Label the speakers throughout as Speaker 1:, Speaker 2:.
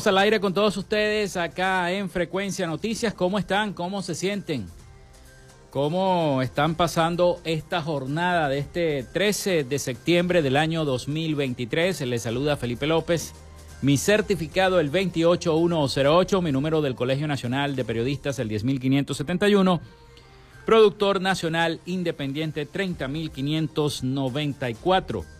Speaker 1: Estamos al aire con todos ustedes acá en Frecuencia Noticias. ¿Cómo están? ¿Cómo se sienten? ¿Cómo están pasando esta jornada de este 13 de septiembre del año 2023? Les saluda Felipe López. Mi certificado el 28108, mi número del Colegio Nacional de Periodistas el 10571. Productor Nacional Independiente 30594.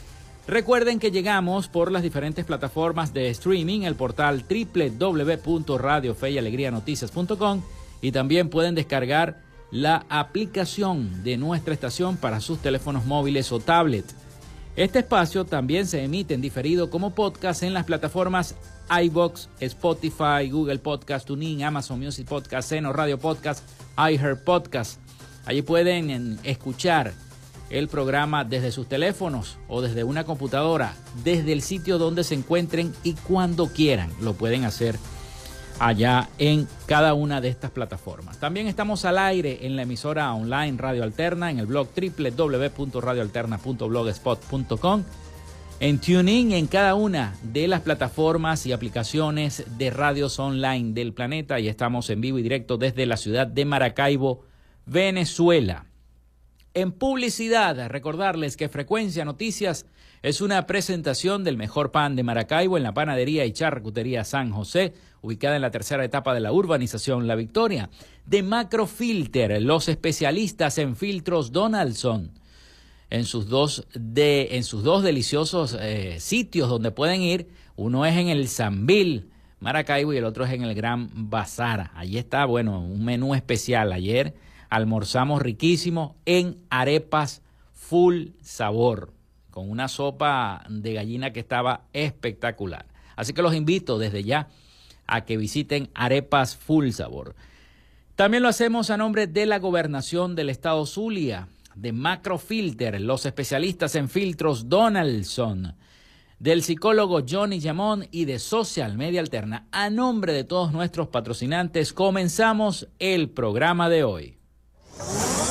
Speaker 1: Recuerden que llegamos por las diferentes plataformas de streaming, el portal www.radiofeyalegrianoticias.com y también pueden descargar la aplicación de nuestra estación para sus teléfonos móviles o tablet. Este espacio también se emite en diferido como podcast en las plataformas iBox, Spotify, Google Podcast, TuneIn, Amazon Music Podcast, Seno Radio Podcast, iHeart Podcast. Allí pueden escuchar el programa desde sus teléfonos o desde una computadora, desde el sitio donde se encuentren y cuando quieran lo pueden hacer allá en cada una de estas plataformas. También estamos al aire en la emisora online Radio Alterna, en el blog www.radioalterna.blogspot.com, en TuneIn, en cada una de las plataformas y aplicaciones de radios online del planeta y estamos en vivo y directo desde la ciudad de Maracaibo, Venezuela. En publicidad, recordarles que Frecuencia Noticias es una presentación del mejor pan de Maracaibo en la panadería y charcutería San José, ubicada en la tercera etapa de la urbanización La Victoria. De Macrofilter, los especialistas en filtros Donaldson. En sus dos, de, en sus dos deliciosos eh, sitios donde pueden ir, uno es en el Sambil, Maracaibo, y el otro es en el Gran Bazar. Allí está, bueno, un menú especial. Ayer almorzamos riquísimo en arepas full sabor, con una sopa de gallina que estaba espectacular. Así que los invito desde ya a que visiten arepas full sabor. También lo hacemos a nombre de la gobernación del estado Zulia, de Macrofilter, los especialistas en filtros Donaldson, del psicólogo Johnny Yamón y de Social Media Alterna. A nombre de todos nuestros patrocinantes, comenzamos el programa de hoy.
Speaker 2: Música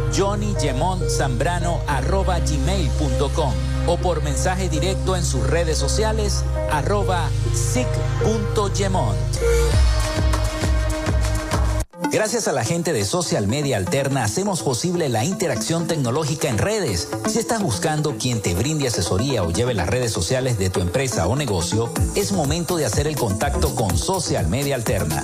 Speaker 1: johnnygemontzambrano.gmail.com o por mensaje directo en sus redes sociales arroba sic.gemont. Gracias a la gente de Social Media Alterna hacemos posible la interacción tecnológica en redes. Si estás buscando quien te brinde asesoría o lleve las redes sociales de tu empresa o negocio, es momento de hacer el contacto con Social Media Alterna.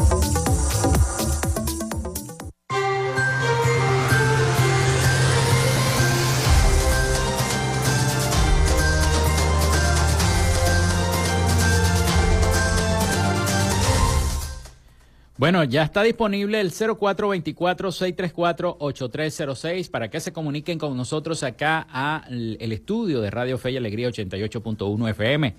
Speaker 3: Bueno, ya está disponible el 0424-634-8306 para que se comuniquen con nosotros acá al estudio de Radio Fe y Alegría 88.1 FM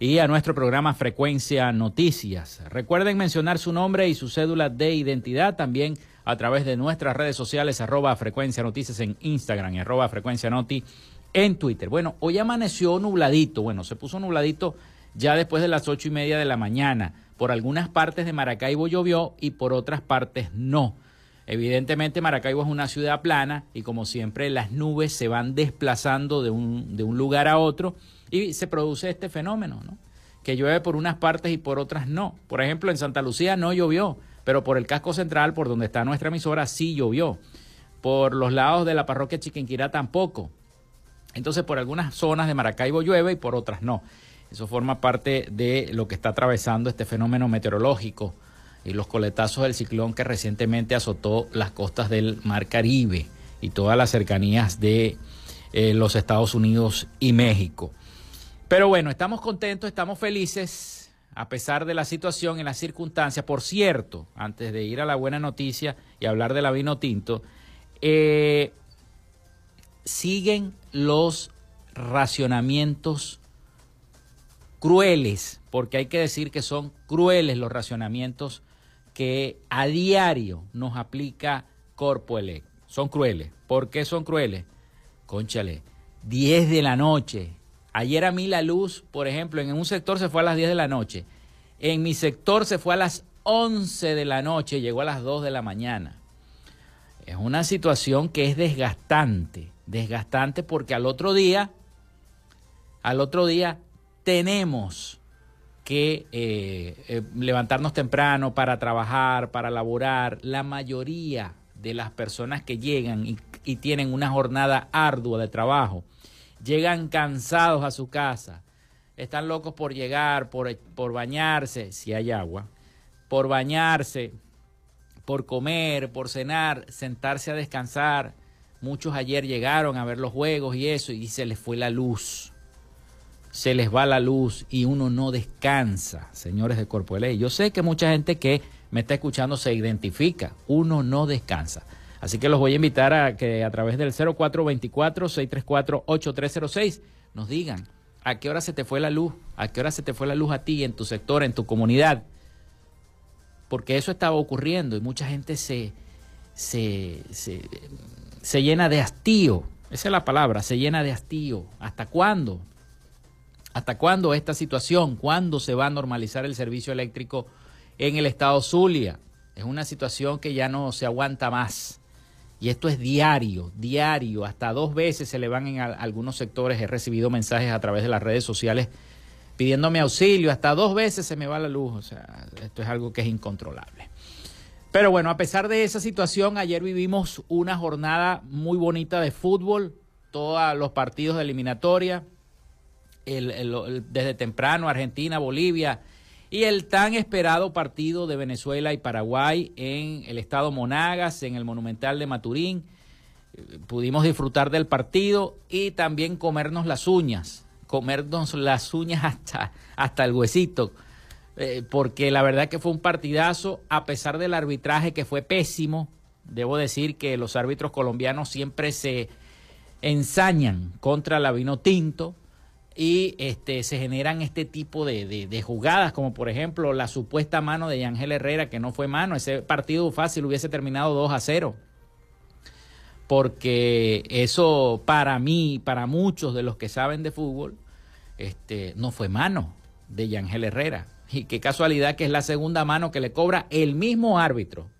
Speaker 3: y a nuestro programa Frecuencia Noticias. Recuerden mencionar su nombre y su cédula de identidad también a través de nuestras redes sociales arroba Frecuencia Noticias en Instagram y arroba Frecuencia Noti en Twitter. Bueno, hoy amaneció nubladito, bueno, se puso nubladito ya después de las ocho y media de la mañana por algunas partes de Maracaibo llovió y por otras partes no. Evidentemente Maracaibo es una ciudad plana y como siempre las nubes se van desplazando de un, de un lugar a otro y se produce este fenómeno, ¿no? que llueve por unas partes y por otras no. Por ejemplo, en Santa Lucía no llovió, pero por el casco central, por donde está nuestra emisora, sí llovió. Por los lados de la parroquia Chiquinquirá tampoco. Entonces, por algunas zonas de Maracaibo llueve y por otras no. Eso forma parte de lo que está atravesando este fenómeno meteorológico
Speaker 1: y los coletazos del ciclón que recientemente azotó las costas del Mar Caribe y todas las cercanías de eh, los Estados Unidos y México. Pero bueno, estamos contentos, estamos felices a pesar de la situación y las circunstancias. Por cierto, antes de ir a la buena noticia y hablar de la vino tinto, eh, siguen los racionamientos crueles, porque hay que decir que son crueles los racionamientos que a diario nos aplica Corpo Elec. Son crueles. ¿Por qué son crueles? Conchale, 10 de la noche. Ayer a mí la luz, por ejemplo, en un sector se fue a las 10 de la noche. En mi sector se fue a las 11 de la noche, llegó a las 2 de la mañana. Es una situación que es desgastante, desgastante porque al otro día, al otro día tenemos que eh, eh, levantarnos temprano para trabajar, para laborar. La mayoría de las personas que llegan y, tienen una jornada ardua de trabajo, llegan cansados a su casa, están locos por llegar, por, por bañarse, si hay agua, por bañarse, por comer, por cenar, sentarse a descansar. Muchos ayer llegaron a ver los juegos y eso y se les fue la luz se les va la luz y uno no descansa, señores de Corpo de Ley. Yo sé que mucha gente que me está escuchando se identifica, uno no descansa. Así que los voy a invitar a que a través del 0424-634-8306 nos digan a qué hora se te fue la luz, a qué hora se te fue la luz a ti, en tu sector, en tu comunidad. Porque eso estaba ocurriendo y mucha gente se, se, se, se llena de hastío. Esa es la palabra, se llena de hastío. ¿Hasta cuándo? ¿Hasta cuándo esta situación? ¿Cuándo se va a normalizar el servicio eléctrico en el estado Zulia? Es una situación que ya no se aguanta más. Y esto es diario, diario, hasta dos veces se le van en algunos sectores. He recibido mensajes a través de las redes sociales pidiéndome auxilio, hasta dos veces se me va la luz. O sea, esto es algo que es incontrolable. Pero bueno, a pesar de esa situación, ayer vivimos una jornada muy bonita de fútbol, todos los partidos de eliminatoria, desde temprano Argentina, Bolivia y el tan esperado partido de Venezuela y Paraguay en el estado Monagas, en el Monumental de Maturín. Pudimos disfrutar del partido y también comernos las uñas, comernos las uñas hasta, hasta el huesito, eh, porque la verdad que fue un partidazo, a pesar del arbitraje que fue pésimo. Debo decir que los árbitros colombianos siempre se ensañan contra la vino tinto y este, se generan este tipo de, jugadas, como por ejemplo la supuesta mano de Ángel Herrera, que no fue mano, ese partido fácil hubiese terminado 2 a 0. Porque eso para mí, para muchos de los que saben de fútbol, este, no fue mano de Ángel Herrera. Y qué casualidad que es la segunda mano que le cobra el mismo árbitro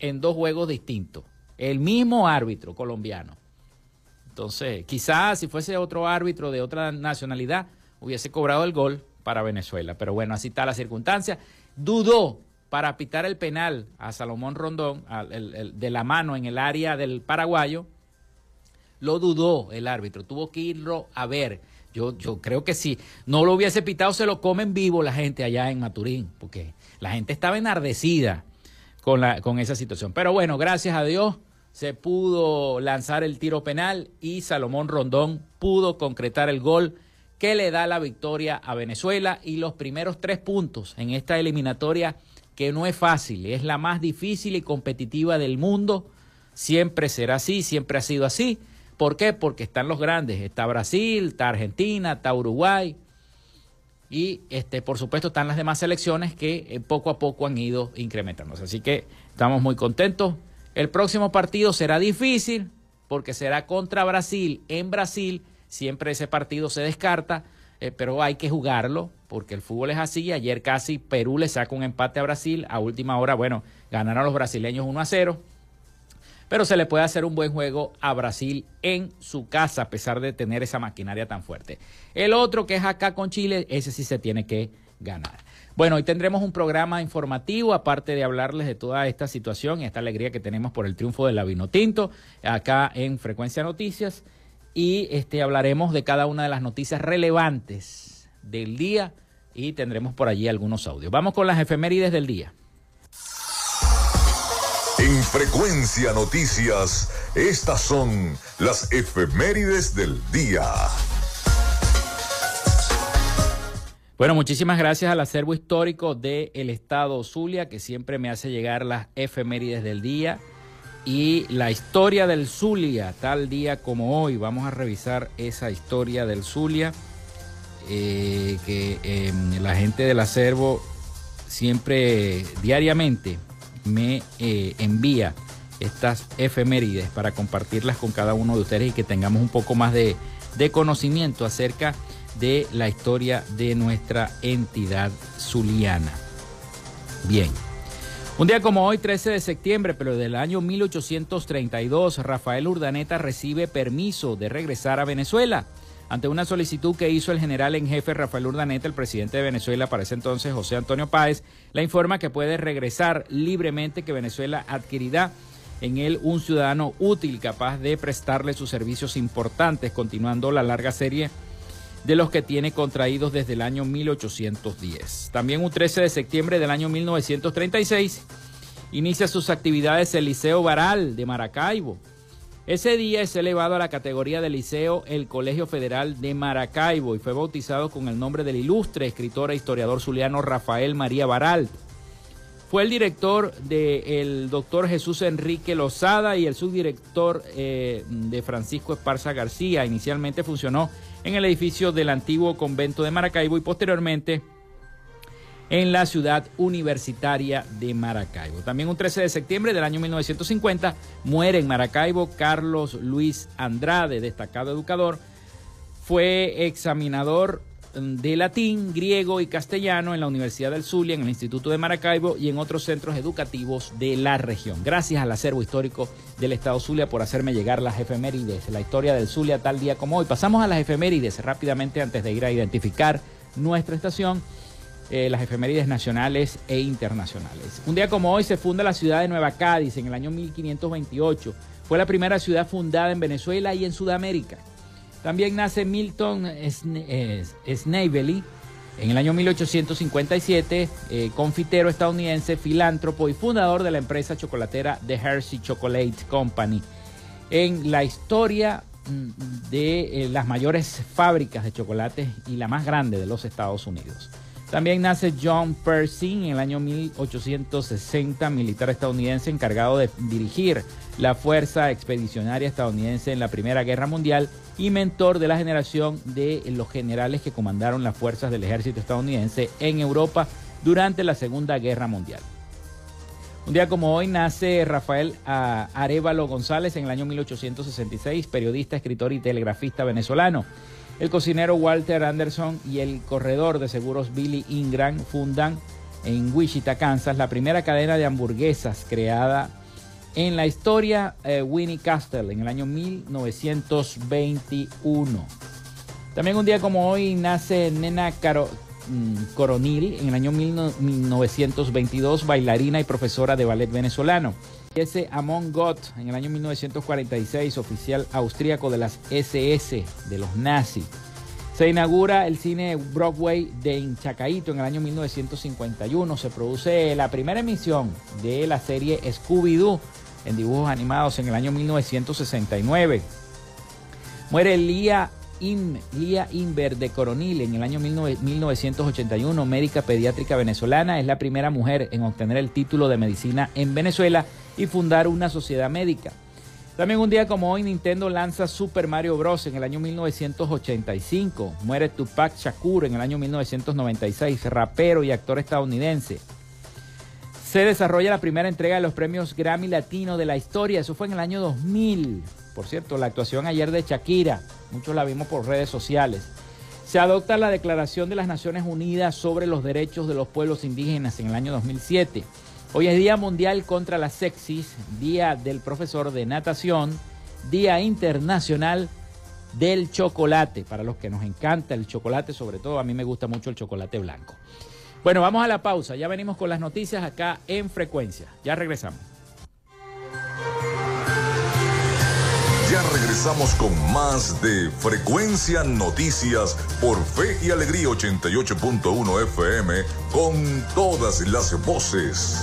Speaker 1: en dos juegos distintos. El mismo árbitro colombiano. Entonces, quizás si fuese otro árbitro de otra nacionalidad, hubiese cobrado el gol para Venezuela. Pero bueno, así está la circunstancia. Dudó para pitar el penal a Salomón Rondón de la mano en el área del paraguayo. Lo dudó el árbitro, tuvo que irlo a ver. Yo, yo creo que si no lo hubiese pitado, se lo comen vivo la gente allá en Maturín, porque la gente estaba enardecida con, la, con esa situación. Pero bueno, gracias a Dios se pudo lanzar el tiro penal y Salomón Rondón pudo concretar el gol que le da la victoria a Venezuela y los primeros tres puntos en esta eliminatoria que no es fácil, es la más difícil y competitiva del mundo, siempre será así, siempre ha sido así. ¿Por qué? Porque están los grandes, está Brasil, está Argentina, está Uruguay y este, por supuesto están las demás selecciones que eh, poco a poco han ido incrementándose. Así que estamos muy contentos. El próximo partido será difícil porque será contra Brasil en Brasil. Siempre ese partido se descarta, eh, pero hay que jugarlo porque el fútbol es así. Ayer casi Perú le saca un empate a Brasil. A última hora, bueno, ganaron los brasileños 1 a 0. Pero se le puede hacer un buen juego a Brasil en su casa a pesar de tener esa maquinaria tan fuerte. El otro que es acá con Chile, ese sí se tiene que ganar. Bueno, hoy tendremos un programa informativo, aparte de hablarles de toda esta situación y esta alegría que tenemos por el triunfo del Vino Tinto, acá en Frecuencia Noticias. Y este, hablaremos de cada una de las noticias relevantes del día y tendremos por allí algunos audios. Vamos con las efemérides del día.
Speaker 4: Frecuencia Noticias, estas son las efemérides del día.
Speaker 1: Bueno, muchísimas gracias al acervo histórico del Estado Zulia, que siempre me hace llegar las efemérides del día y la historia del Zulia, tal día como hoy. Vamos a revisar esa historia del Zulia, eh, que em, la gente del acervo siempre, diariamente, me eh, envía estas efemérides para compartirlas con cada uno de ustedes y que tengamos un poco más de, de conocimiento acerca de la historia de nuestra entidad zuliana. Bien. Un día como hoy, 13 de septiembre, pero del año 1832, Rafael Urdaneta recibe permiso de regresar a Venezuela. Ante una solicitud que hizo el general en jefe Rafael Urdaneta, el presidente de Venezuela para ese entonces, José Antonio Páez, la informa que puede regresar libremente, que Venezuela adquirirá en él un ciudadano útil capaz de prestarle sus servicios importantes, continuando la larga serie de los que tiene contraídos desde el año 1810. También un 13 de septiembre del año 1936 inicia sus actividades el Liceo Baral de Maracaibo. Ese día es elevado a la categoría de liceo el Colegio Federal de Maracaibo y fue bautizado con el nombre del ilustre escritor e historiador zuliano Rafael María Baral. Fue el director del doctor Jesús Enrique Lozada y el subdirector eh, de Francisco Esparza García. Inicialmente funcionó en el edificio del antiguo convento de Maracaibo y posteriormente en la ciudad universitaria de Maracaibo. También un 13 de septiembre del año 1950 muere en Maracaibo Carlos Luis Andrade, destacado educador. Fue examinador de latín, griego y castellano en la Universidad del Zulia, en el Instituto de Maracaibo y en otros centros educativos de la región. Gracias al acervo histórico del Estado Zulia por hacerme llegar las efemérides, la historia del Zulia tal día como hoy. Pasamos a las efemérides rápidamente antes de ir a identificar nuestra estación. Eh, las efemérides nacionales e internacionales. Un día como hoy se funda la ciudad de Nueva Cádiz en el año 1528. Fue la primera ciudad fundada en Venezuela y en Sudamérica. También nace Milton Snavely en el año 1857, eh, confitero estadounidense, filántropo y fundador de la empresa chocolatera The Hershey Chocolate Company. En la historia mm, de eh, las mayores fábricas de chocolates y la más grande de los Estados Unidos. También nace John Percy en el año 1860, militar estadounidense encargado de dirigir la Fuerza Expedicionaria Estadounidense en la Primera Guerra Mundial y mentor de la generación de los generales que comandaron las fuerzas del ejército estadounidense en Europa durante la Segunda Guerra Mundial. Un día como hoy nace Rafael Arevalo González en el año 1866, periodista, escritor y telegrafista venezolano. El cocinero Walter Anderson y el corredor de seguros Billy Ingram fundan en Wichita, Kansas, la primera cadena de hamburguesas creada en la historia eh, Winnie Castle en el año 1921. También un día como hoy nace Nena mm, Coronil en el año 1922, bailarina y profesora de ballet venezolano. Ese Amon Gott en el año 1946, oficial austríaco de las SS, de los nazis. Se inaugura el cine Broadway de Chacaito en el año 1951. Se produce la primera emisión de la serie Scooby-Doo en dibujos animados en el año 1969. Muere Lía, Inver de Coronil en el año 1981, médica pediátrica venezolana. Es la primera mujer en obtener el título de medicina en Venezuela y fundar una sociedad médica. También un día como hoy Nintendo lanza Super Mario Bros. en el año 1985. Muere Tupac Shakur en el año 1996, rapero y actor estadounidense. Se desarrolla la primera entrega de los premios Grammy Latino de la historia. Eso fue en el año 2000. Por cierto, la actuación ayer de Shakira, muchos la vimos por redes sociales. Se adopta la Declaración de las Naciones Unidas sobre los Derechos de los Pueblos Indígenas en el año 2007. Hoy es Día Mundial contra la Sexis, Día del Profesor de Natación, Día Internacional del Chocolate. Para los que nos encanta el chocolate, sobre todo a mí me gusta mucho el chocolate blanco. Bueno, vamos a la pausa. Ya venimos con las noticias acá en frecuencia. Ya regresamos.
Speaker 4: Ya regresamos con más de Frecuencia Noticias por Fe y Alegría 88.1 FM con todas las voces.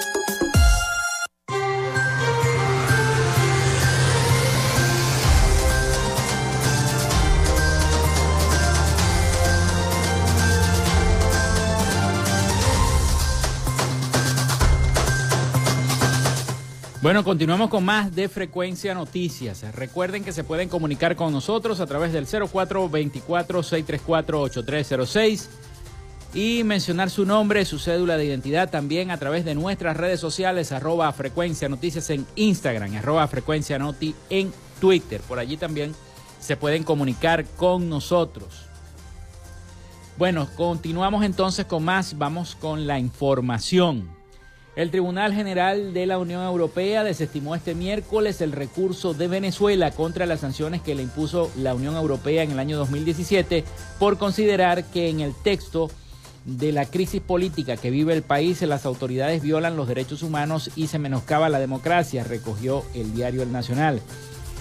Speaker 1: Bueno, continuamos con más de Frecuencia Noticias. Recuerden que se pueden comunicar con nosotros a través del 0424-634-8306 y mencionar su nombre, su cédula de identidad también a través de nuestras redes sociales, arroba Frecuencia Noticias en Instagram, arroba Frecuencia Noti en Twitter. Por allí también se pueden comunicar con nosotros. Bueno, continuamos entonces con más, vamos con la información. El Tribunal General de la Unión Europea desestimó este miércoles el recurso de Venezuela contra las sanciones que le impuso la Unión Europea en el año 2017 por considerar que en el texto de la crisis política que vive el país las autoridades violan los derechos humanos y se menoscaba la democracia, recogió el diario El Nacional.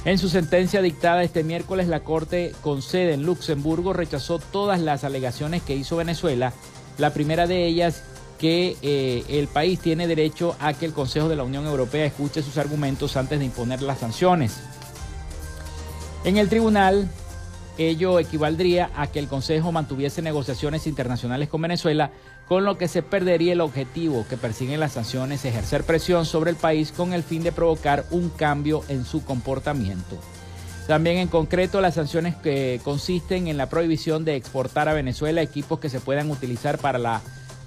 Speaker 1: En su sentencia dictada este miércoles, la Corte con sede en Luxemburgo rechazó todas las alegaciones que hizo Venezuela, la primera de ellas que eh, el país tiene derecho a que el Consejo de la Unión Europea escuche sus argumentos antes de imponer las sanciones. En el tribunal, ello equivaldría a que el Consejo mantuviese negociaciones internacionales con Venezuela, con lo que se perdería el objetivo que persiguen las sanciones, ejercer presión sobre el país con el fin de provocar un cambio en su comportamiento. También en concreto las sanciones que consisten en la prohibición de exportar a Venezuela equipos que se puedan utilizar para la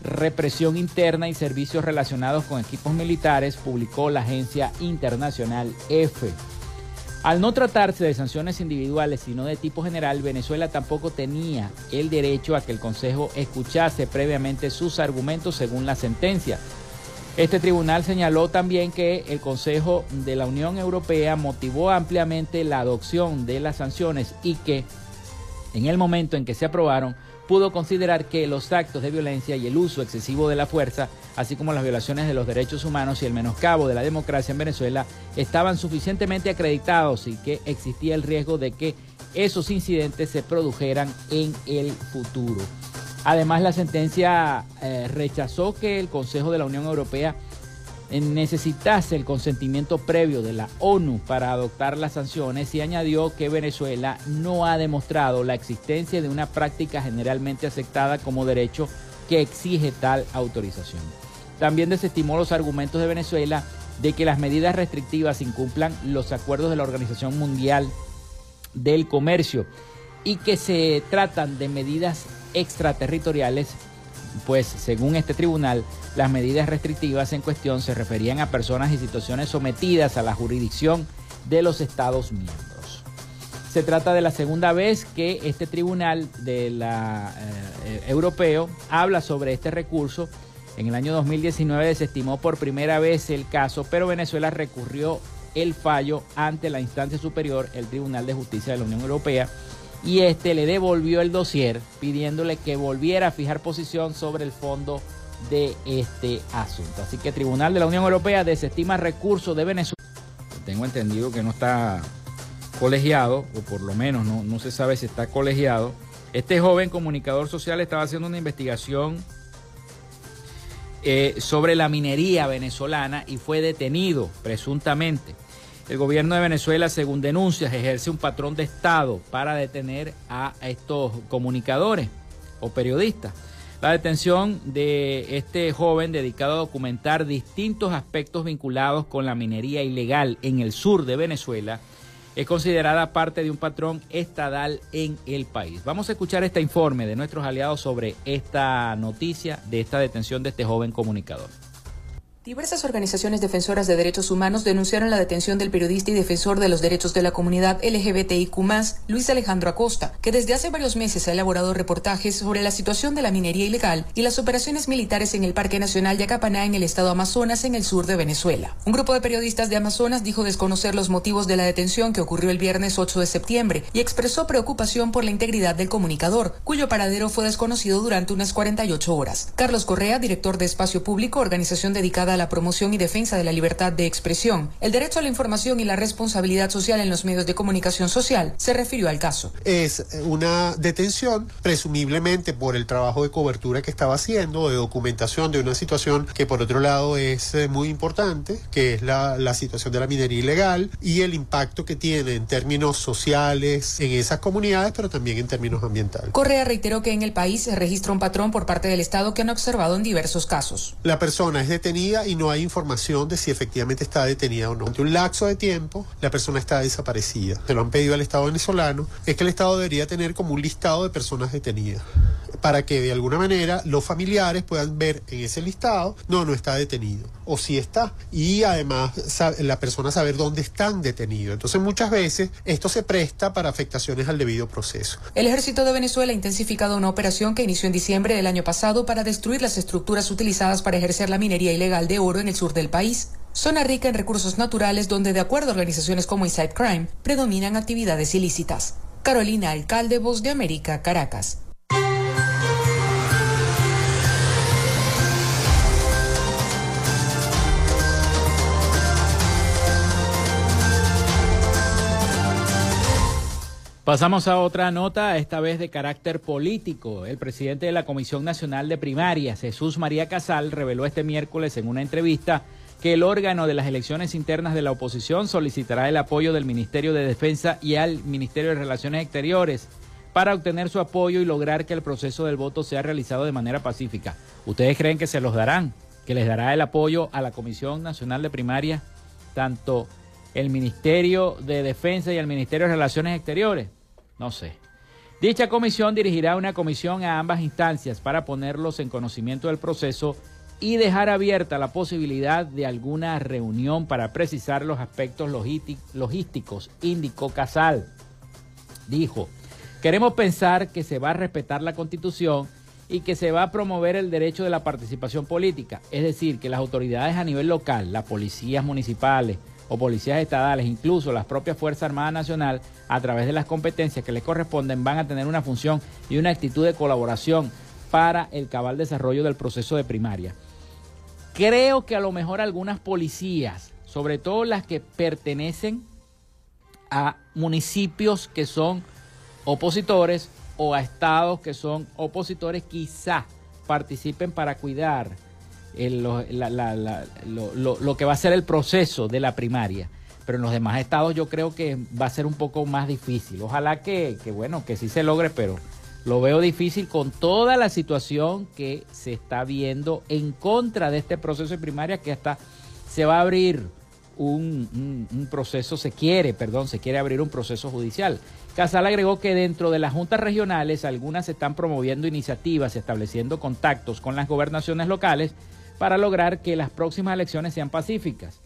Speaker 1: represión interna y servicios relacionados con equipos militares, publicó la agencia internacional EFE. Al no tratarse de sanciones individuales, sino de tipo general, Venezuela tampoco tenía el derecho a que el Consejo escuchase previamente sus argumentos según la sentencia. Este tribunal señaló también que el Consejo de la Unión Europea motivó ampliamente la adopción de las sanciones y que en el momento en que se aprobaron, pudo considerar que los actos de violencia y el uso excesivo de la fuerza, así como las violaciones de los derechos humanos y el menoscabo de la democracia en Venezuela, estaban suficientemente acreditados y que existía el riesgo de que esos incidentes se produjeran en el futuro. Además, la sentencia eh, rechazó que el Consejo de la Unión Europea necesitase el consentimiento previo de la ONU para adoptar las sanciones y añadió que Venezuela no ha demostrado la existencia de una práctica generalmente aceptada como derecho que exige tal autorización. También desestimó los argumentos de Venezuela de que las medidas restrictivas incumplan los acuerdos de la Organización Mundial del Comercio y que se tratan de medidas extraterritoriales pues según este tribunal, las medidas restrictivas en cuestión se referían a personas y situaciones sometidas a la jurisdicción de los Estados miembros. Se trata de la segunda vez que este tribunal de la, eh, europeo habla sobre este recurso. En el año 2019 desestimó por primera vez el caso, pero Venezuela recurrió el fallo ante la instancia superior, el Tribunal de Justicia de la Unión Europea, y este le devolvió el dossier pidiéndole que volviera a fijar posición sobre el fondo de este asunto. Así que Tribunal de la Unión Europea desestima recursos de Venezuela. Tengo entendido que no está colegiado, o por lo menos no, no se sabe si está colegiado. Este joven comunicador social estaba haciendo una investigación eh, sobre la minería venezolana y fue detenido presuntamente. El gobierno de Venezuela, según denuncias, ejerce un patrón de Estado para detener a estos comunicadores o periodistas. La detención de este joven dedicado a documentar distintos aspectos vinculados con la minería ilegal en el sur de Venezuela es considerada parte de un patrón estadal en el país. Vamos a escuchar este informe de nuestros aliados sobre esta noticia de esta detención de este joven comunicador.
Speaker 5: Diversas organizaciones defensoras de derechos humanos denunciaron la detención del periodista y defensor de los derechos de la comunidad LGBTIQ, Luis Alejandro Acosta, que desde hace varios meses ha elaborado reportajes sobre la situación de la minería ilegal y las operaciones militares en el Parque Nacional Yacapaná en el estado Amazonas, en el sur de Venezuela. Un grupo de periodistas de Amazonas dijo desconocer los motivos de la detención que ocurrió el viernes 8 de septiembre y expresó preocupación por la integridad del comunicador, cuyo paradero fue desconocido durante unas 48 horas. Carlos Correa, director de Espacio Público, organización dedicada a la promoción y defensa de la libertad de expresión, el derecho a la información y la responsabilidad social en los medios de comunicación social, se refirió al caso.
Speaker 6: Es una detención, presumiblemente por el trabajo de cobertura que estaba haciendo, de documentación de una situación que por otro lado es eh, muy importante, que es la, la situación de la minería ilegal y el impacto que tiene en términos sociales en esas comunidades, pero también en términos ambientales.
Speaker 5: Correa reiteró que en el país se registra un patrón por parte del Estado que han observado en diversos casos.
Speaker 6: La persona es detenida y no hay información de si efectivamente está detenida o no. Ante un lapso de tiempo, la persona está desaparecida. Se lo han pedido al Estado venezolano, es que el Estado debería tener como un listado de personas detenidas para que de alguna manera los familiares puedan ver en ese listado, no, no está detenido, o si está, y además la persona saber dónde están detenidos. Entonces muchas veces esto se presta para afectaciones al debido proceso.
Speaker 5: El ejército de Venezuela ha intensificado una operación que inició en diciembre del año pasado para destruir las estructuras utilizadas para ejercer la minería ilegal de oro en el sur del país. Zona rica en recursos naturales donde, de acuerdo a organizaciones como Inside Crime, predominan actividades ilícitas. Carolina Alcalde, Voz de América, Caracas.
Speaker 1: Pasamos a otra nota, esta vez de carácter político. El presidente de la Comisión Nacional de Primarias, Jesús María Casal, reveló este miércoles en una entrevista que el órgano de las elecciones internas de la oposición solicitará el apoyo del Ministerio de Defensa y al Ministerio de Relaciones Exteriores para obtener su apoyo y lograr que el proceso del voto sea realizado de manera pacífica. ¿Ustedes creen que se los darán? ¿Que les dará el apoyo a la Comisión Nacional de Primarias, tanto el Ministerio de Defensa y el Ministerio de Relaciones Exteriores? No sé. Dicha comisión dirigirá una comisión a ambas instancias para ponerlos en conocimiento del proceso y dejar abierta la posibilidad de alguna reunión para precisar los aspectos logísticos, indicó Casal. Dijo, queremos pensar que se va a respetar la constitución y que se va a promover el derecho de la participación política, es decir, que las autoridades a nivel local, las policías municipales, o policías estatales, incluso las propias Fuerzas Armadas Nacional, a través de las competencias que les corresponden, van a tener una función y una actitud de colaboración para el cabal desarrollo del proceso de primaria. Creo que a lo mejor algunas policías, sobre todo las que pertenecen a municipios que son opositores o a estados que son opositores, quizá participen para cuidar lo, que va a ser el proceso de la primaria. Pero en los demás estados yo creo que va a ser un poco más difícil. Ojalá que, bueno, que sí se logre, pero lo veo difícil con toda la situación que se está viendo en contra de este proceso de primaria que hasta se va a abrir un, proceso, se quiere, perdón, se quiere abrir un proceso judicial. Casal agregó que dentro de las juntas regionales algunas están promoviendo iniciativas, estableciendo contactos con las gobernaciones locales para lograr que las próximas elecciones sean pacíficas.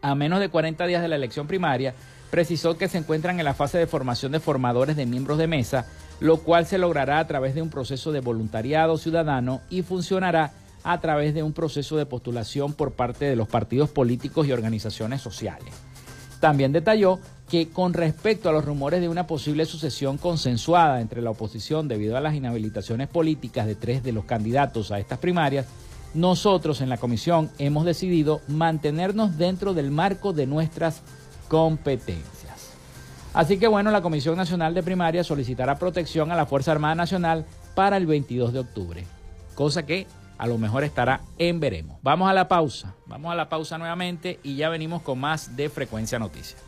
Speaker 1: A menos de 40 días de la elección primaria, precisó que se encuentran en la fase de formación de formadores de miembros de mesa, lo cual se logrará a través de un proceso de voluntariado ciudadano y funcionará a través de un proceso de postulación por parte de los partidos políticos y organizaciones sociales. También detalló que con respecto a los rumores de una posible sucesión consensuada entre la oposición debido a las inhabilitaciones políticas de tres de los candidatos a estas primarias, nosotros en la comisión hemos decidido mantenernos dentro del marco de nuestras competencias. Así que bueno, la Comisión Nacional de Primaria solicitará protección a la Fuerza Armada Nacional para el 22 de octubre, cosa que a lo mejor estará en veremos. Vamos a la pausa, vamos a la pausa nuevamente y ya venimos con más de Frecuencia Noticias.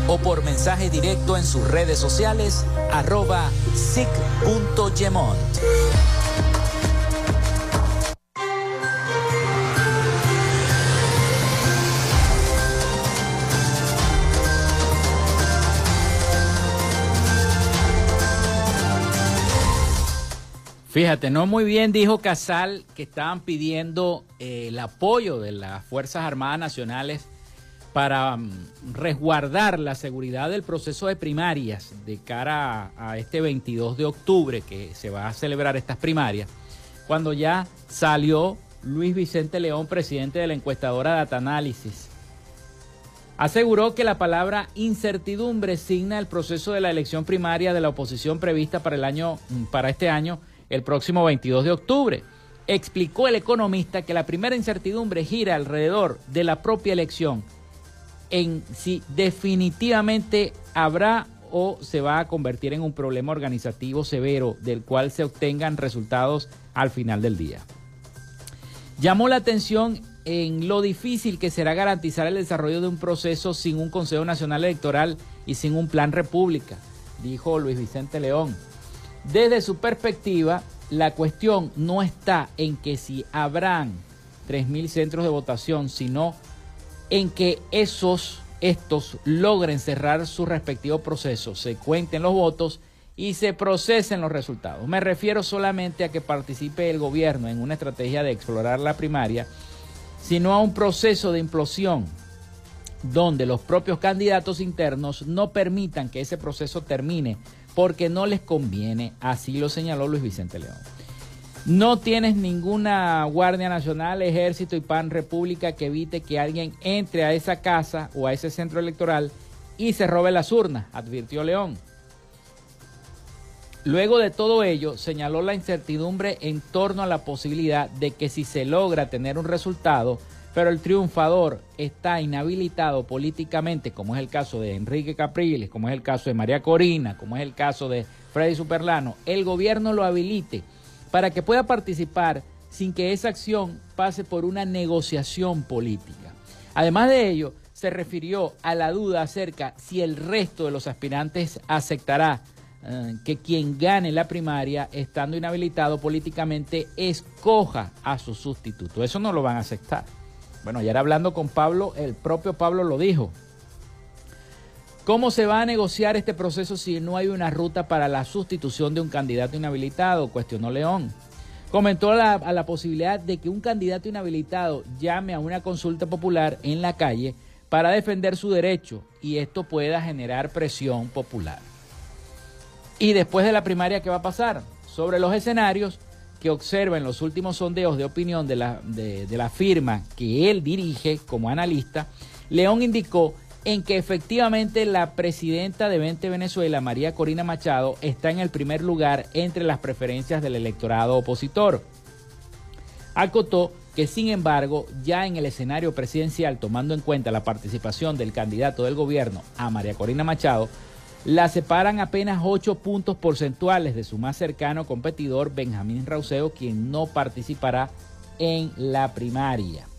Speaker 1: o por mensaje directo en sus redes sociales arroba sic.gemont.
Speaker 7: Fíjate, no muy bien dijo Casal que estaban pidiendo eh, el apoyo de las Fuerzas Armadas Nacionales para mm, resguardar la seguridad del proceso de primarias de cara a, este 22 de octubre que se va a celebrar estas primarias, cuando ya salió
Speaker 1: Luis Vicente León, presidente de la encuestadora Data Análisis. Aseguró que la palabra incertidumbre signa el proceso de la elección primaria de la oposición prevista para el año para este año, el próximo 22 de octubre. Explicó el economista que la primera incertidumbre gira alrededor de la propia elección en si definitivamente habrá o se va a convertir en un problema organizativo severo del cual se obtengan resultados al final del día. Llamó la atención en lo difícil que será garantizar el desarrollo de un proceso sin un Consejo Nacional Electoral y sin un plan república, dijo Luis Vicente León. Desde su perspectiva, la cuestión no está en que si habrán 3.000 centros de votación, sino en que esos, estos logren cerrar su respectivo proceso, se cuenten los votos y se procesen los resultados. Me refiero solamente a que participe el gobierno en una estrategia de explorar la primaria, sino a un proceso de implosión donde los propios candidatos internos no permitan que ese proceso termine porque no les conviene, así lo señaló Luis Vicente León. No tienes ninguna Guardia Nacional, Ejército y PAN República que evite que alguien entre a esa casa o a ese centro electoral y se robe las urnas, advirtió León. Luego de todo ello, señaló la incertidumbre en torno a la posibilidad de que si se logra tener un resultado, pero el triunfador está inhabilitado políticamente, como es el caso de Enrique Capriles, como es el caso de María Corina, como es el caso de Freddy Superlano, el gobierno lo habilite para que pueda participar sin que esa acción pase por una negociación política. Además de ello, se refirió a la duda acerca si el resto de los aspirantes aceptará eh, que quien gane la primaria, estando inhabilitado políticamente, escoja a su sustituto. Eso no lo van a aceptar. Bueno, ayer hablando con Pablo, el propio Pablo lo dijo. ¿Cómo se va a negociar este proceso si no hay una ruta para la sustitución de un candidato inhabilitado? Cuestionó León. Comentó la, a la posibilidad de que un candidato inhabilitado llame a una consulta popular en la calle para defender su derecho y esto pueda generar presión popular. Y después de la primaria, ¿qué va a pasar? Sobre los escenarios que observa en los últimos sondeos de opinión de la, de, de la firma que él dirige como analista, León indicó en que efectivamente la presidenta de 20 Venezuela, María Corina Machado, está en el primer lugar entre las preferencias del electorado opositor. Acotó que sin embargo, ya en el escenario presidencial, tomando en cuenta la participación del candidato del gobierno a María Corina Machado, la separan apenas 8 puntos porcentuales de su más cercano competidor, Benjamín Rauseo, quien no participará en la primaria.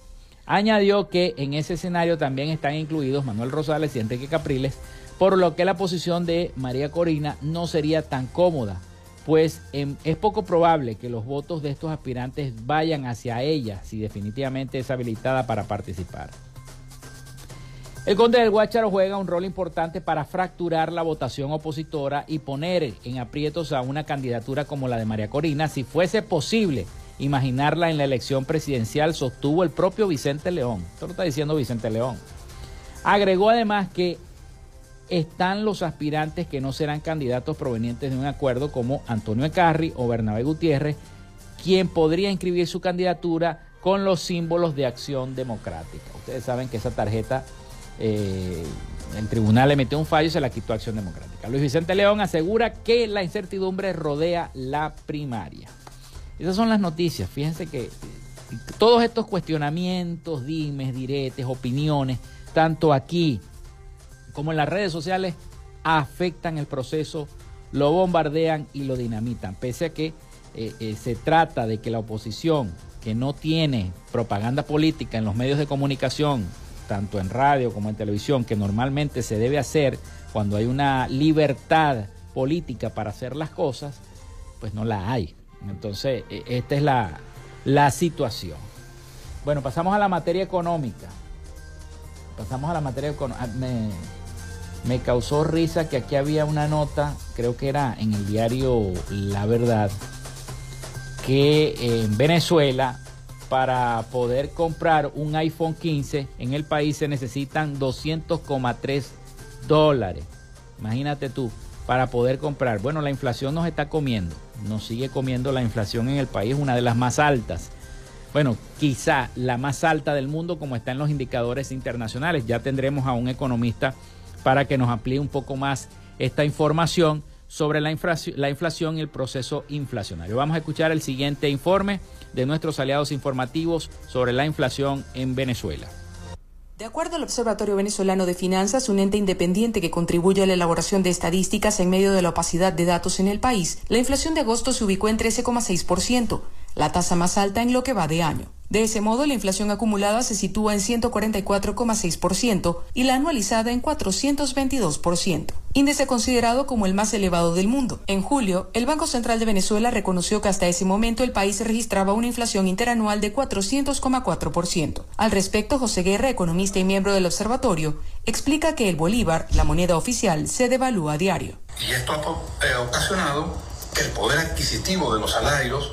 Speaker 1: Añadió que en ese escenario también están incluidos Manuel Rosales y Enrique Capriles, por lo que la posición de María Corina no sería tan cómoda, pues em, es poco probable que los votos de estos aspirantes vayan hacia ella si definitivamente es habilitada para participar. El conde del Guácharo juega un rol importante para fracturar la votación opositora y poner en aprietos a una candidatura como la de María Corina si fuese posible imaginarla en la elección presidencial, sostuvo el propio Vicente León. Esto lo está diciendo Vicente León. Agregó además que están los aspirantes que no serán candidatos provenientes de un acuerdo como Antonio Ecarri o Bernabé Gutiérrez, quien podría inscribir su candidatura con los símbolos de acción democrática. Ustedes saben que esa tarjeta, eh, el tribunal le metió un fallo y se la quitó Acción Democrática. Luis Vicente León asegura que la incertidumbre rodea la primaria. Esas son las noticias. Fíjense que todos estos cuestionamientos, dimes, diretes, opiniones, tanto aquí como en las redes sociales, afectan el proceso, lo bombardean y lo dinamitan. Pese a que eh, eh, se trata de que la oposición, que no tiene propaganda política en los medios de comunicación, tanto en radio como en televisión, que normalmente se debe hacer cuando hay una libertad política para hacer las cosas, pues no la hay. Entonces, e, esta es la, situación. Bueno, pasamos a la materia económica. Pasamos a la materia económica. Ah, me, causó risa que aquí había una nota, creo que era en el diario La Verdad, que en Venezuela para poder comprar un iPhone 15 en el país se necesitan 200,3 dólares. Imagínate tú, para poder comprar. Bueno, la inflación nos está comiendo nos sigue comiendo la inflación en el país, una de las más altas. bueno, quizá la más alta del mundo como está en los indicadores internacionales. Ya tendremos a un economista para que nos amplíe un poco más esta información sobre la, la inflación y el proceso inflacionario. Vamos a escuchar el siguiente informe de nuestros aliados informativos sobre la inflación en Venezuela.
Speaker 5: De acuerdo al Observatorio Venezolano de Finanzas, un ente independiente que contribuye a la elaboración de estadísticas en medio de la opacidad de datos en el país, la inflación de agosto se ubicó en 13,6%, la tasa más alta en lo que va de año. De ese modo, la inflación acumulada se sitúa en 144,6% y la anualizada en 422%, índice considerado como el más elevado del mundo. En julio, el Banco Central de Venezuela reconoció que hasta ese momento el país registraba una inflación interanual de 400,4%. Al respecto, José Guerra, economista y miembro del observatorio, explica que el bolívar, la moneda oficial, se devalúa a diario.
Speaker 8: Y esto ha eh, ocasionado que el poder adquisitivo de los salarios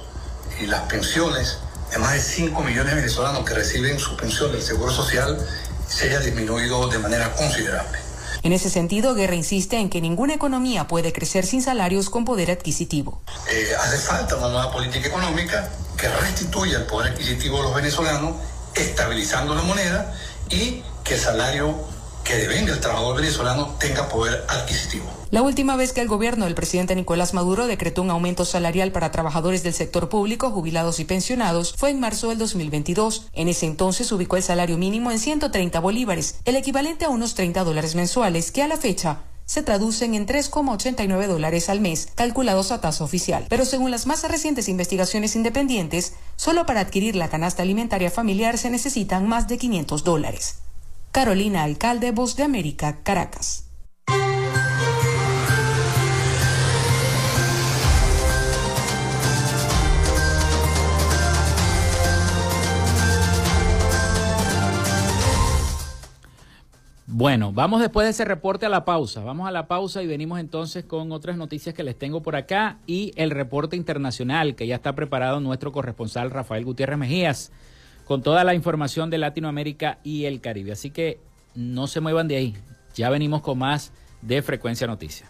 Speaker 8: y las pensiones de más de 5 millones de venezolanos que reciben su pensión del Seguro Social se haya disminuido de manera considerable.
Speaker 5: En ese sentido, Guerra insiste en que ninguna economía puede crecer sin salarios con poder adquisitivo.
Speaker 8: Eh, hace falta una nueva política económica que restituya el poder adquisitivo de los venezolanos, estabilizando la moneda y que el salario que devenga el trabajador venezolano tenga poder adquisitivo.
Speaker 5: La última vez que el gobierno del presidente Nicolás Maduro decretó un aumento salarial para trabajadores del sector público, jubilados y pensionados fue en marzo del 2022. En ese entonces ubicó el salario mínimo en 130 bolívares, el equivalente a unos 30 dólares mensuales, que a la fecha se traducen en 3,89 dólares al mes, calculados a tasa oficial. Pero según las más recientes investigaciones independientes, solo para adquirir la canasta alimentaria familiar se necesitan más de 500 dólares. Carolina Alcalde, Voz de América, Caracas.
Speaker 1: Bueno, vamos después de ese reporte a la pausa. Vamos a la pausa y venimos entonces con otras noticias que les tengo por acá y el reporte internacional que ya está preparado nuestro corresponsal Rafael Gutiérrez Mejías con toda la información de Latinoamérica y el Caribe. Así que no se muevan de ahí. Ya venimos con más de Frecuencia Noticias.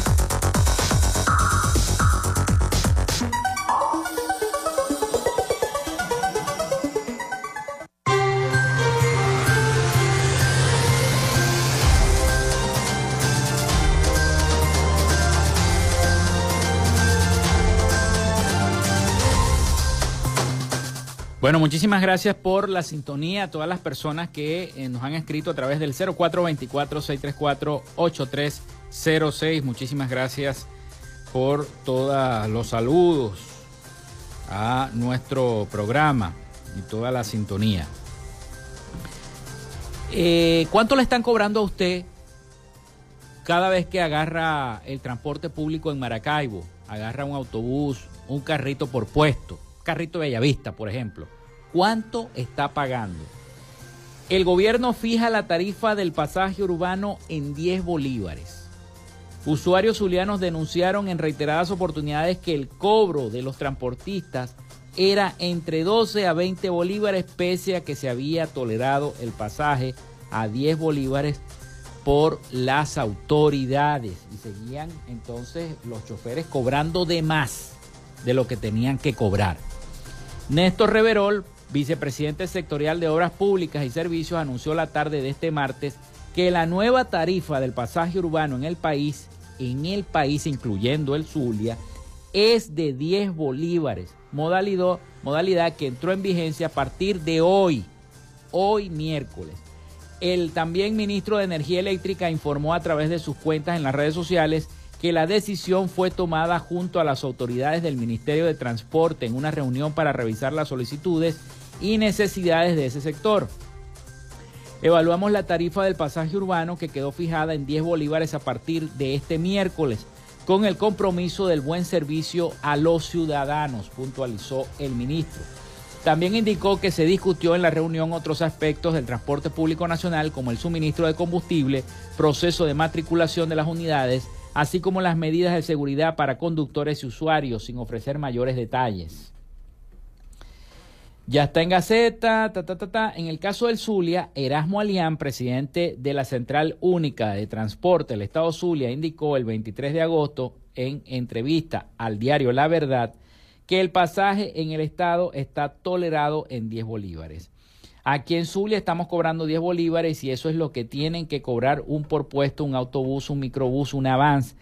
Speaker 1: Bueno, muchísimas gracias por la sintonía a todas las personas que eh, nos han escrito a través del 0424-634-8306. Muchísimas gracias por todos los saludos a nuestro programa y toda la sintonía. Eh, ¿Cuánto le están cobrando a usted cada vez que agarra el transporte público en Maracaibo? Agarra un autobús, un carrito por puesto carrito de Bellavista, por ejemplo, ¿cuánto está pagando? El gobierno fija la tarifa del pasaje urbano en 10 bolívares. Usuarios zulianos denunciaron en reiteradas oportunidades que el cobro de los transportistas era entre 12 a 20 bolívares pese a que se había tolerado el pasaje a 10 bolívares por las autoridades y seguían entonces los choferes cobrando de más de lo que tenían que cobrar. Néstor Reverol, vicepresidente sectorial de Obras Públicas y Servicios, anunció la tarde de este martes que la nueva tarifa del pasaje urbano en el país, en el país incluyendo el Zulia, es de 10 bolívares, modalidad, modalidad que entró en vigencia a partir de hoy, hoy miércoles. El también ministro de Energía Eléctrica informó a través de sus cuentas en las redes sociales que la decisión fue tomada junto a las autoridades del Ministerio de Transporte en una reunión para revisar las solicitudes y necesidades de ese sector. Evaluamos la tarifa del pasaje urbano que quedó fijada en 10 bolívares a partir de este miércoles, con el compromiso del buen servicio a los ciudadanos, puntualizó el ministro. También indicó que se discutió en la reunión otros aspectos del transporte público nacional como el suministro de combustible, proceso de matriculación de las unidades, así como las medidas de seguridad para conductores y usuarios, sin ofrecer mayores detalles. Ya está en Gaceta, ta, ta, ta, ta. En el caso del Zulia, Erasmo Alián, presidente de la Central Única de Transporte del Estado Zulia, indicó el 23 de agosto en entrevista al diario La Verdad que el pasaje en el Estado está tolerado en 10 bolívares. Aquí en Zulia estamos cobrando 10 bolívares y eso es lo que tienen que cobrar un por puesto, un autobús, un microbús, un avance.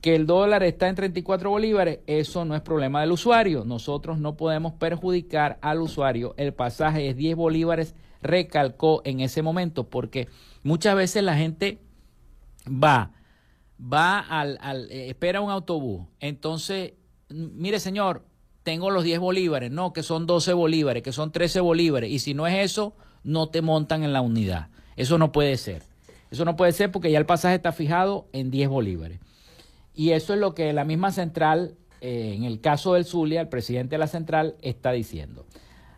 Speaker 1: Que el dólar está en 34 bolívares, eso no es problema del usuario. Nosotros no podemos perjudicar al usuario. El pasaje es 10 bolívares, recalcó en ese momento, porque muchas veces la gente va, va al, al eh, espera un autobús. Entonces, mire señor, tengo los 10 bolívares, no, que son 12 bolívares, que son 13 bolívares, y si no es eso, no te montan en la unidad. Eso no puede ser. Eso no puede ser porque ya el pasaje está fijado en 10 bolívares. Y eso es lo que la misma central, eh, en el caso del Zulia, el presidente de la central, está diciendo.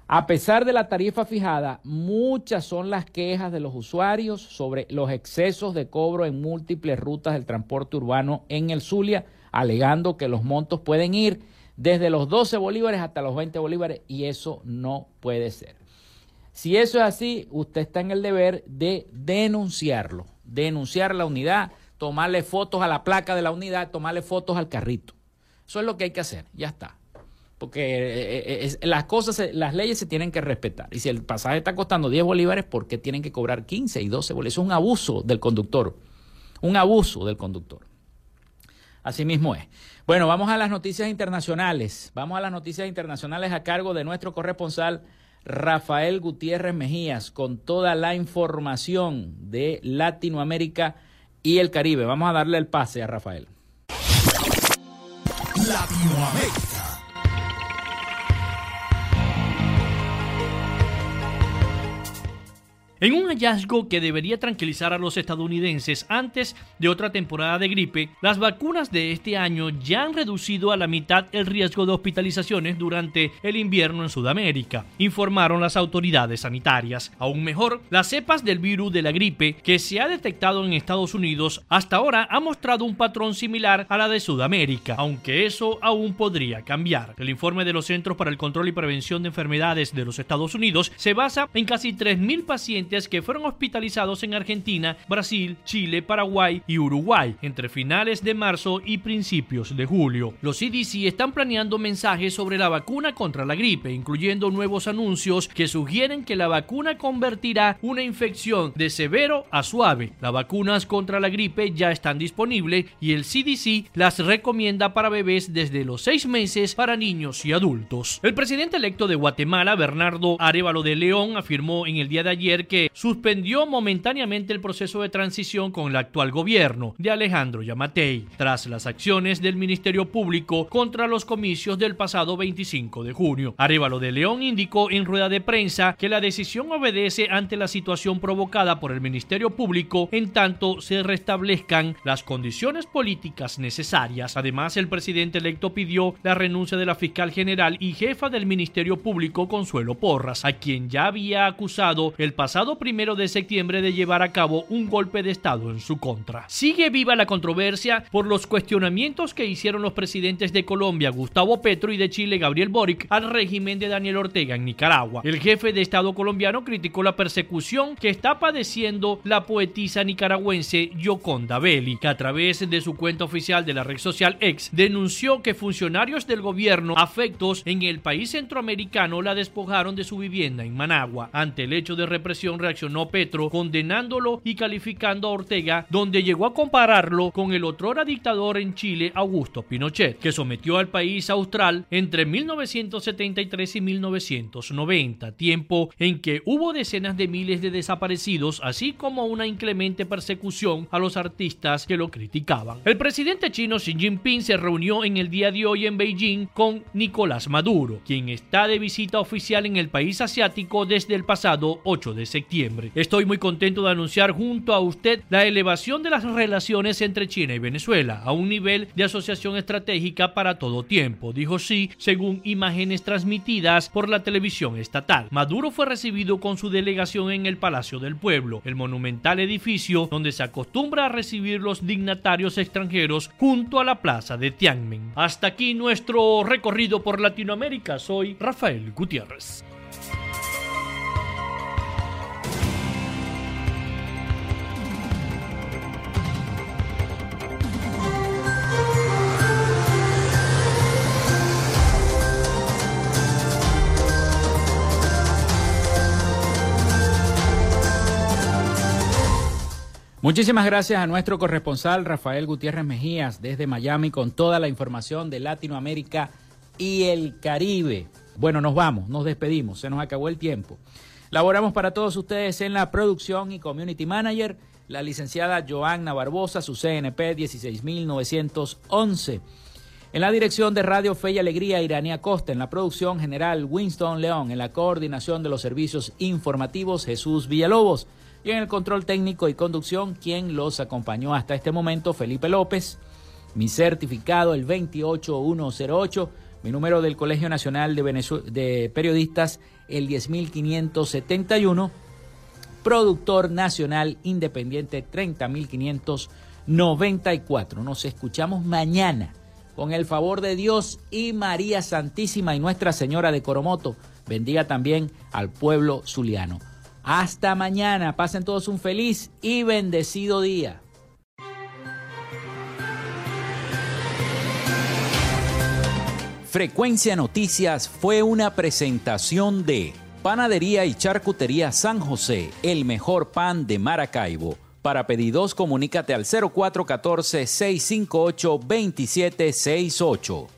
Speaker 1: A pesar de la tarifa fijada, muchas son las quejas de los usuarios sobre los excesos de cobro en múltiples rutas del transporte urbano en el Zulia, alegando que los montos pueden ir desde los 12 bolívares hasta los 20 bolívares y eso no puede ser. Si eso es así, usted está en el deber de denunciarlo, denunciar la unidad, tomarle fotos a la placa de la unidad, tomarle fotos al carrito. Eso es lo que hay que hacer, ya está. Porque eh, eh, las cosas, las leyes se tienen que respetar. Y si el pasaje está costando 10 bolívares, ¿por qué tienen que cobrar 15 y 12 bolívares? Es un abuso del conductor. Un abuso del conductor. Así mismo es. Bueno, vamos a las noticias internacionales. Vamos a las noticias internacionales a cargo de nuestro corresponsal Rafael Gutiérrez Mejías con toda la información de Latinoamérica y el Caribe. Vamos a darle el pase a Rafael.
Speaker 9: Latinoamérica. En un hallazgo que debería tranquilizar a los estadounidenses antes de otra temporada de gripe, las vacunas de este año ya han reducido a la mitad el riesgo de hospitalizaciones durante el invierno en Sudamérica, informaron las autoridades sanitarias. Aún mejor, las cepas del virus de la gripe que se ha detectado en Estados Unidos hasta ahora ha mostrado un patrón similar a la de Sudamérica, aunque eso aún podría cambiar. El informe de los Centros para el Control y Prevención de Enfermedades de los Estados Unidos se basa en casi 3.000 pacientes que fueron hospitalizados en Argentina, Brasil, Chile, Paraguay y Uruguay entre finales de marzo y principios de julio. Los CDC están planeando mensajes sobre la vacuna contra la gripe, incluyendo nuevos anuncios que sugieren que la vacuna convertirá una infección de severo a suave. Las vacunas contra la gripe ya están disponibles y el CDC las recomienda para bebés desde los seis meses para niños y adultos. El presidente electo de Guatemala, Bernardo Arevalo de León, afirmó en el día de ayer que suspendió momentáneamente el proceso de transición con el actual gobierno de Alejandro Yamatei, tras las acciones del Ministerio Público contra los comicios del pasado 25 de junio. Arevalo de León indicó en rueda de prensa que la decisión obedece ante la situación provocada por el Ministerio Público en tanto se restablezcan las condiciones políticas necesarias. Además, el presidente electo pidió la renuncia de la fiscal general y jefa del Ministerio Público, Consuelo Porras, a quien ya había acusado el pasado pasado primero de septiembre de llevar a cabo un golpe de Estado en su contra. Sigue viva la controversia por los cuestionamientos que hicieron los presidentes de Colombia, Gustavo Petro, y de Chile, Gabriel Boric, al régimen de Daniel Ortega en Nicaragua. El jefe de Estado colombiano criticó la persecución que está padeciendo la poetisa nicaragüense Yoconda Belli, que a través de su cuenta oficial de la red social X denunció que funcionarios del gobierno afectos en el país centroamericano la despojaron de su vivienda en Managua. Ante el hecho de represión reaccionó Petro condenándolo y calificando a Ortega, donde llegó a compararlo con el otrora dictador en Chile, Augusto Pinochet, que sometió al país austral entre 1973 y 1990, tiempo en que hubo decenas de miles de desaparecidos, así como una inclemente persecución a los artistas que lo criticaban. El presidente chino Xi Jinping se reunió en el día de hoy en Beijing con Nicolás Maduro, quien está de visita oficial en el país asiático desde el pasado 8 de septiembre. Estoy muy contento de anunciar junto a usted la elevación de las relaciones entre China y Venezuela a un nivel de asociación estratégica para todo tiempo, dijo Xi, según imágenes transmitidas por la televisión estatal. Maduro fue recibido con su delegación en el Palacio del Pueblo, el monumental edificio donde se acostumbra a recibir los dignatarios extranjeros junto a la plaza de Tiananmen. Hasta aquí nuestro recorrido por Latinoamérica. Soy Rafael Gutiérrez.
Speaker 1: Muchísimas gracias a nuestro corresponsal Rafael Gutiérrez Mejías desde Miami con toda la información de Latinoamérica y el Caribe. Bueno, nos vamos, nos despedimos, se nos acabó el tiempo. Laboramos para todos ustedes en la producción y community manager, la licenciada Joanna Barbosa, su CNP 16911. En la dirección de Radio Fe y Alegría, Iranía Costa. En la producción general, Winston León. En la coordinación de los servicios informativos, Jesús Villalobos. Y en el control técnico y conducción, quien los acompañó hasta este momento, Felipe López. Mi certificado, el 28108. Mi número del Colegio Nacional de, de Periodistas, el 10571. Productor Nacional Independiente, 30594. Nos escuchamos mañana con el favor de Dios y María Santísima y Nuestra Señora de Coromoto. Bendiga también al pueblo zuliano. Hasta mañana. Pasen todos un feliz y bendecido día.
Speaker 2: Frecuencia Noticias fue una presentación de Panadería y Charcutería San José, el mejor pan de Maracaibo. Para pedidos, comunícate al 0414-658-2768.